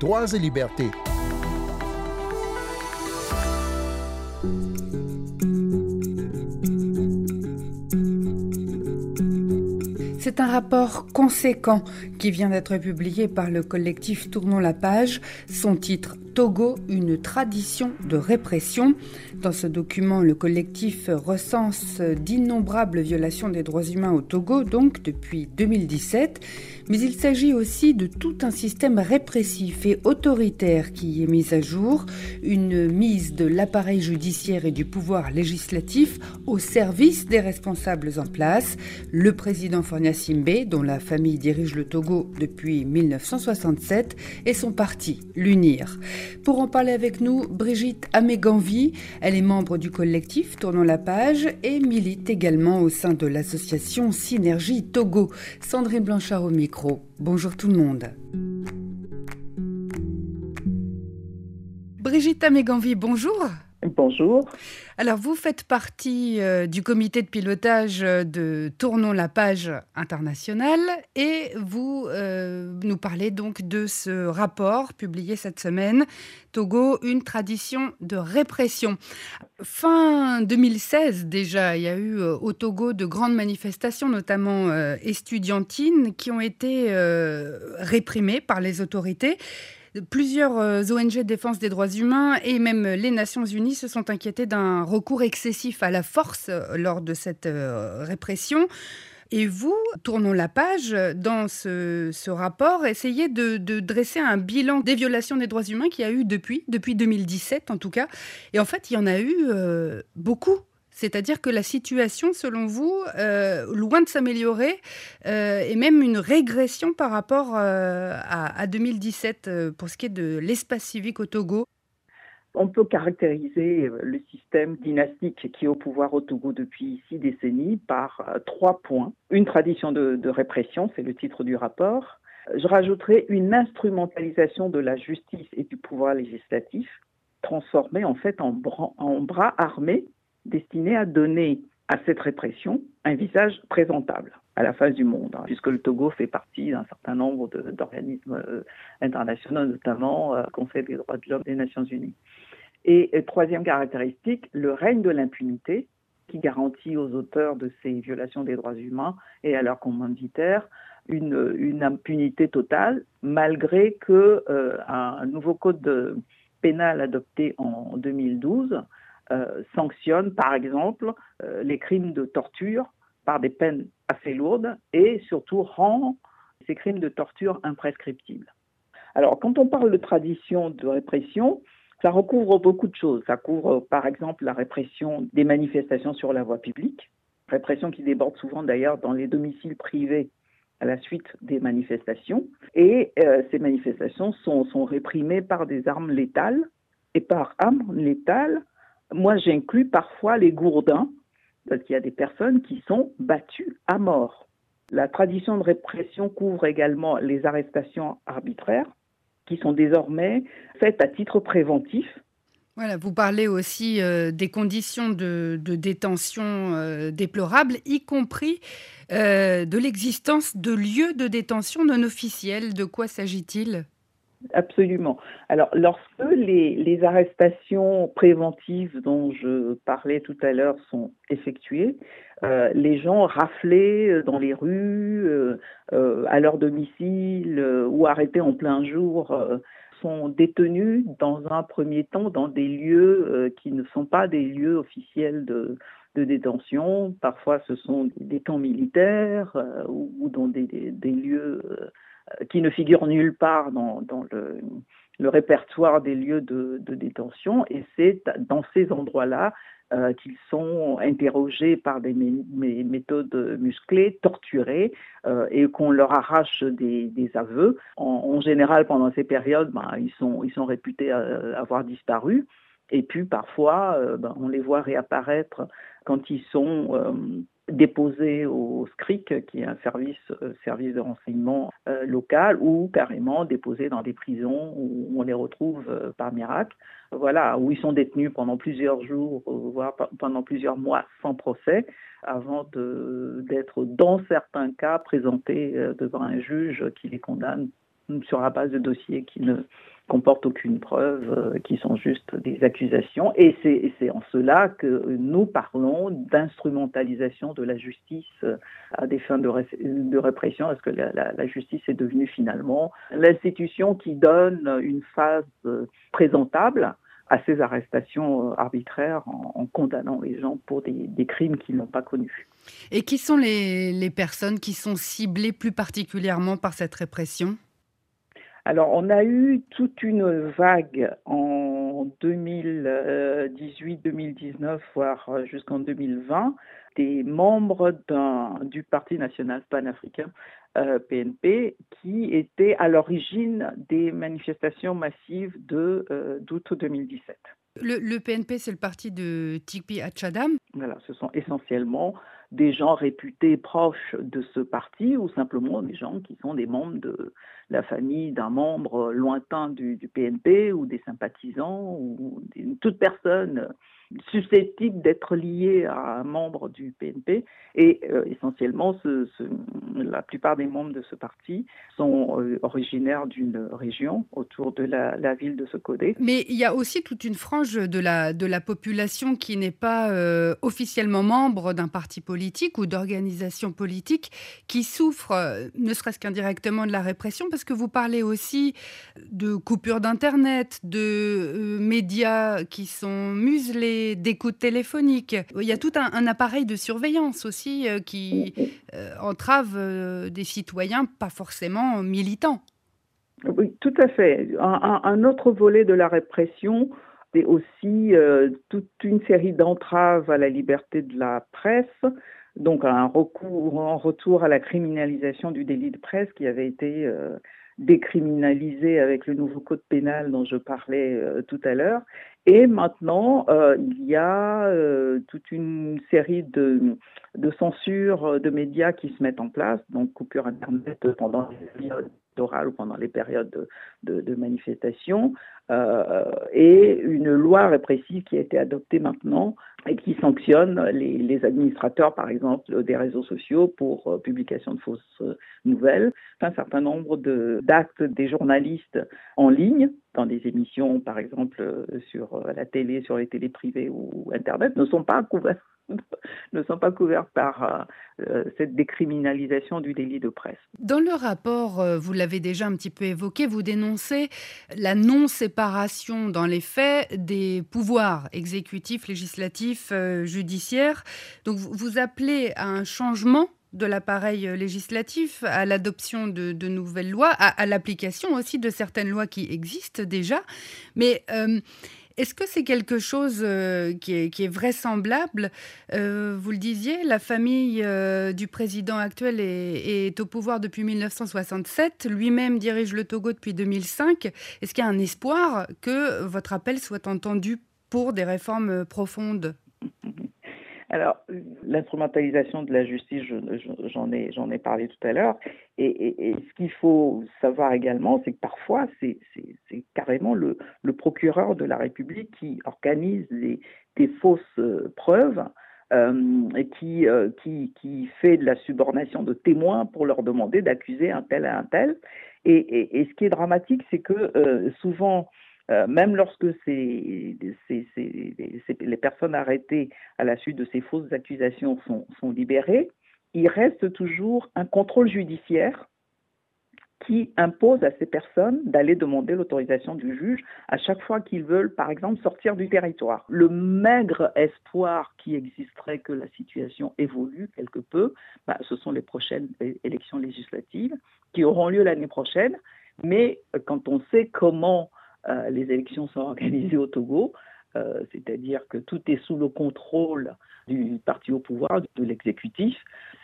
Droits libertés. C'est un rapport conséquent qui vient d'être publié par le collectif Tournons la page. Son titre Togo, une tradition de répression. Dans ce document, le collectif recense d'innombrables violations des droits humains au Togo, donc depuis 2017. Mais il s'agit aussi de tout un système répressif et autoritaire qui est mis à jour, une mise de l'appareil judiciaire et du pouvoir législatif au service des responsables en place. Le président Fornia Simbe, dont la famille dirige le Togo depuis 1967, et son parti, l'UNIR. Pour en parler avec nous, Brigitte Améganvi, elle est membre du collectif Tournons la page et milite également au sein de l'association Synergie Togo. Sandrine Blanchard au micro. Bonjour tout le monde. Brigitte Améganvi, bonjour. Bonjour. Alors, vous faites partie euh, du comité de pilotage de Tournons la page internationale et vous euh, nous parlez donc de ce rapport publié cette semaine, Togo, une tradition de répression. Fin 2016 déjà, il y a eu euh, au Togo de grandes manifestations, notamment estudiantines, qui ont été réprimées par les autorités. Plusieurs euh, ONG de défense des droits humains et même les Nations Unies se sont inquiétés d'un recours excessif à la force euh, lors de cette euh, répression. Et vous, tournons la page, dans ce, rapport, essayez de, dresser un bilan des violations des droits humains qu'il y a eu depuis, depuis 2017 en tout cas. Et en fait, il y en a eu beaucoup c'est-à-dire que la situation, selon vous, euh, loin de s'améliorer, euh, est même une régression par rapport euh, à, 2017 pour ce qui est de l'espace civique au Togo? On peut caractériser le système dynastique qui est au pouvoir au Togo depuis six décennies par trois points. Une tradition de, répression, c'est le titre du rapport. Je rajouterai une instrumentalisation de la justice et du pouvoir législatif, transformée en fait en, en bras armés destiné à donner à cette répression un visage présentable à la face du monde, hein, puisque le Togo fait partie d'un certain nombre d'organismes euh, internationaux, notamment le euh, Conseil des droits de l'homme des Nations Unies. Et, troisième caractéristique, le règne de l'impunité qui garantit aux auteurs de ces violations des droits humains et à leurs commanditaires une, une impunité totale, malgré que euh, un nouveau code pénal adopté en 2012 euh, sanctionne par exemple euh, les crimes de torture par des peines assez lourdes et surtout rend ces crimes de torture imprescriptibles. Alors quand on parle de tradition de répression, ça recouvre beaucoup de choses. Ça couvre par exemple la répression des manifestations sur la voie publique, répression qui déborde souvent d'ailleurs dans les domiciles privés à la suite des manifestations. Et euh, ces manifestations sont, sont, réprimées par des armes létales. Et par armes létales, moi, j'inclus parfois les gourdins, parce qu'il y a des personnes qui sont battues à mort. La tradition de répression couvre également les arrestations arbitraires, qui sont désormais faites à titre préventif. Voilà, vous parlez aussi euh, des conditions de, détention euh, déplorables, y compris euh, de l'existence de lieux de détention non officiels. De quoi s'agit-il? Absolument. Alors, lorsque les, arrestations préventives dont je parlais tout à l'heure sont effectuées, euh, les gens raflés dans les rues, euh, euh, à leur domicile ou arrêtés en plein jour sont détenus dans un premier temps dans des lieux qui ne sont pas des lieux officiels de, détention. Parfois, ce sont des camps militaires ou, dans des, des lieux euh, qui ne figurent nulle part dans, le, répertoire des lieux de, détention. Et c'est dans ces endroits-là euh, qu'ils sont interrogés par des méthodes musclées, torturés, euh, et qu'on leur arrache des, aveux. En, général, pendant ces périodes, ben, ils, sont, ils sont réputés avoir disparu. Et puis parfois, ben, on les voit réapparaître quand ils sont déposés au SCRIC, qui est un service, euh, service de renseignement euh, local, ou carrément déposés dans des prisons où on les retrouve euh, par miracle. Voilà, où ils sont détenus pendant plusieurs jours, voire pendant plusieurs mois sans procès, avant d'être, dans certains cas, présentés devant un juge qui les condamne sur la base de dossiers qui ne comportent aucune preuve, euh, qui sont juste des accusations. Et c'est en cela que nous parlons d'instrumentalisation de la justice euh, à des fins de, répression, parce que la, justice est devenue finalement l'institution qui donne une phase euh, présentable à ces arrestations arbitraires en, condamnant les gens pour des, crimes qu'ils n'ont pas connus. Et qui sont les personnes qui sont ciblées plus particulièrement par cette répression? Alors, on a eu toute une vague en 2018-2019, voire jusqu'en 2020, des membres du Parti national panafricain, PNP, euh, qui étaient à l'origine des manifestations massives euh, d'août 2017. Le, PNP, c'est le parti de Tikpi Achadam Voilà, ce sont essentiellement des gens réputés proches de ce parti ou simplement des gens qui sont des membres de la famille d'un membre lointain du, PNP ou des sympathisants ou toute personne susceptible d'être liée à un membre du PNP. Et euh, essentiellement, la plupart des membres de ce parti sont euh, originaires d'une région autour de la, ville de Sokodé. Mais il y a aussi toute une frange de la, de la population qui n'est pas euh, officiellement membre d'un parti politique ou d'organisation politique qui souffre, ne serait-ce qu'indirectement, de la répression, parce que vous parlez aussi de coupures d'Internet, de médias qui sont muselés, d'écoute téléphonique. Il y a tout un, appareil de surveillance aussi qui entrave des citoyens pas forcément militants. Oui, tout à fait. Un, autre volet de la répression, c'est aussi euh, toute une série d'entraves à la liberté de la presse, donc un recours, en retour à la criminalisation du délit de presse qui avait été euh, décriminalisé avec le nouveau code pénal dont je parlais euh, tout à l'heure. Et maintenant, il y a toute une série de, de censures de médias qui se mettent en place, donc coupure Internet pendant les périodes orales ou pendant les périodes de, de, manifestation, euh, et une loi répressive qui a été adoptée maintenant et qui sanctionne les, administrateurs, par exemple, des réseaux sociaux pour euh, publication de fausses nouvelles, un certain nombre d'actes des journalistes en ligne dans des émissions, par exemple, euh, sur la télé, sur les télés privées ou Internet, ne sont pas couverts ne sont pas couverts par euh, euh, cette décriminalisation du délit de presse. Dans le rapport, euh, vous l'avez déjà un petit peu évoqué, vous dénoncez la non-séparation dans les faits des pouvoirs exécutifs, législatifs, judiciaires. Donc vous appelez à un changement de l'appareil législatif, à l'adoption de, nouvelles lois, à, l'application aussi de certaines lois qui existent déjà. Mais est-ce que c'est quelque chose euh, qui, est, vraisemblable? Euh, Vous le disiez, la famille euh, du président actuel est, au pouvoir depuis 1967. Lui-même dirige le Togo depuis 2005. Est-ce qu'il y a un espoir que votre appel soit entendu pour des réformes profondes? Alors, l'instrumentalisation de la justice, j'en ai, ai parlé tout à l'heure. Et, ce qu'il faut savoir également, c'est que parfois, c'est carrément le, procureur de la République qui organise des, fausses euh, preuves euh, euh, qui, fait de la subornation de témoins pour leur demander d'accuser un tel et un tel. Et, ce qui est dramatique, c'est que souvent, même lorsque les personnes arrêtées à la suite de ces fausses accusations sont, libérées, il reste toujours un contrôle judiciaire qui impose à ces personnes d'aller demander l'autorisation du juge à chaque fois qu'ils veulent, par exemple, sortir du territoire. Le maigre espoir qui existerait que la situation évolue quelque peu, bah, ce sont les prochaines élections législatives qui auront lieu l'année prochaine. Mais euh, quand on sait comment euh, les élections sont organisées au Togo, c'est-à-dire que tout est sous le contrôle du parti au pouvoir, de l'exécutif.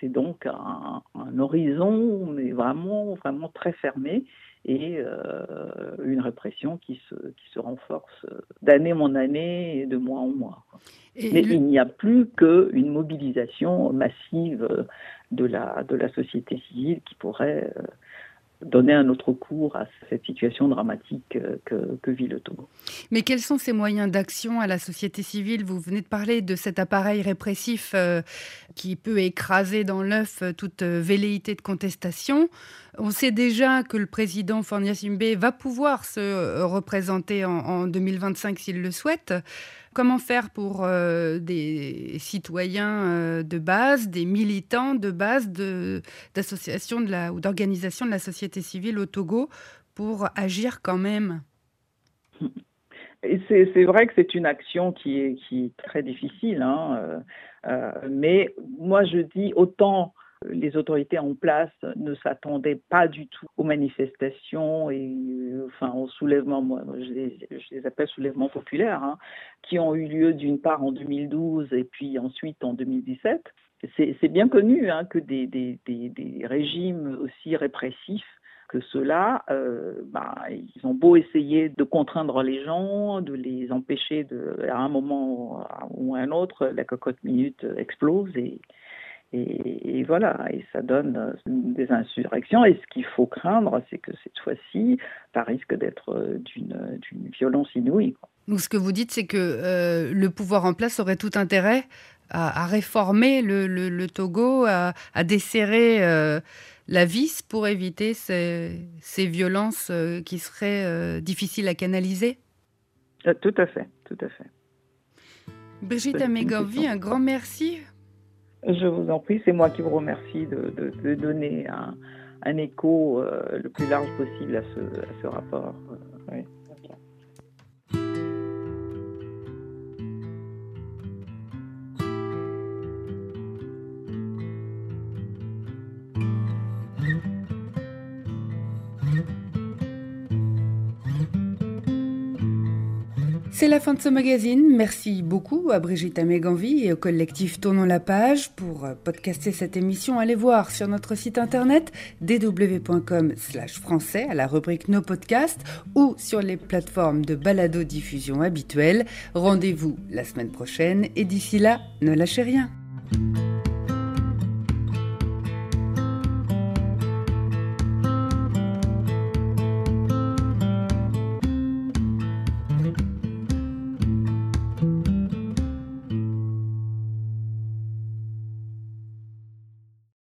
C'est donc un, horizon, mais vraiment, vraiment très fermé et euh, une répression qui se, qui se renforce d'année en année et de mois en mois. Mais il n'y a plus qu'une mobilisation massive de la, de la société civile qui pourrait euh, donner un autre cours à cette situation dramatique euh, que, vit le Togo. Mais quels sont ces moyens d'action à la société civile? Vous venez de parler de cet appareil répressif euh, qui peut écraser dans l'œuf euh, toute velléité de contestation. On sait déjà que le président Fornia Simbe va pouvoir se représenter en 2025 s'il le souhaite. Comment faire pour euh, des citoyens euh, de base, des militants de base d'associations ou d'organisations de la société civile au Togo pour agir quand même? C'est vrai que c'est une action qui est, très difficile, hein, euh, mais moi je dis autant les autorités en place ne s'attendaient pas du tout aux manifestations et enfin aux soulèvements, moi, je, les, appelle soulèvements populaires, hein, qui ont eu lieu d'une part en 2012 et puis ensuite en 2017. C'est bien connu hein, que des, régimes aussi répressifs que ceux-là, euh, bah, ils ont beau essayer de contraindre les gens, de les empêcher de, à un moment ou à un autre, la cocotte minute explose et, et, voilà, et ça donne euh, des insurrections. Et ce qu'il faut craindre, c'est que cette fois-ci, ça risque d'être euh, d'une violence inouïe. Donc ce que vous dites, c'est que euh, le pouvoir en place aurait tout intérêt à, réformer le, Togo, à, desserrer la vis pour éviter ces, ces violences qui seraient difficiles à canaliser Tout à fait, tout à fait. Brigitte Amégovi, un grand merci je vous en prie, c'est moi qui vous remercie de, donner un, écho euh, le plus large possible à ce, rapport. Euh, C'est la fin de ce magazine. Merci beaucoup à Brigitte Améganvi et au collectif Tournons la page. Pour euh, podcaster cette émission, allez voir sur notre site internet dw.com français à la rubrique Nos podcasts ou sur les plateformes de balado-diffusion habituelles. Rendez-vous la semaine prochaine et d'ici là, ne lâchez rien.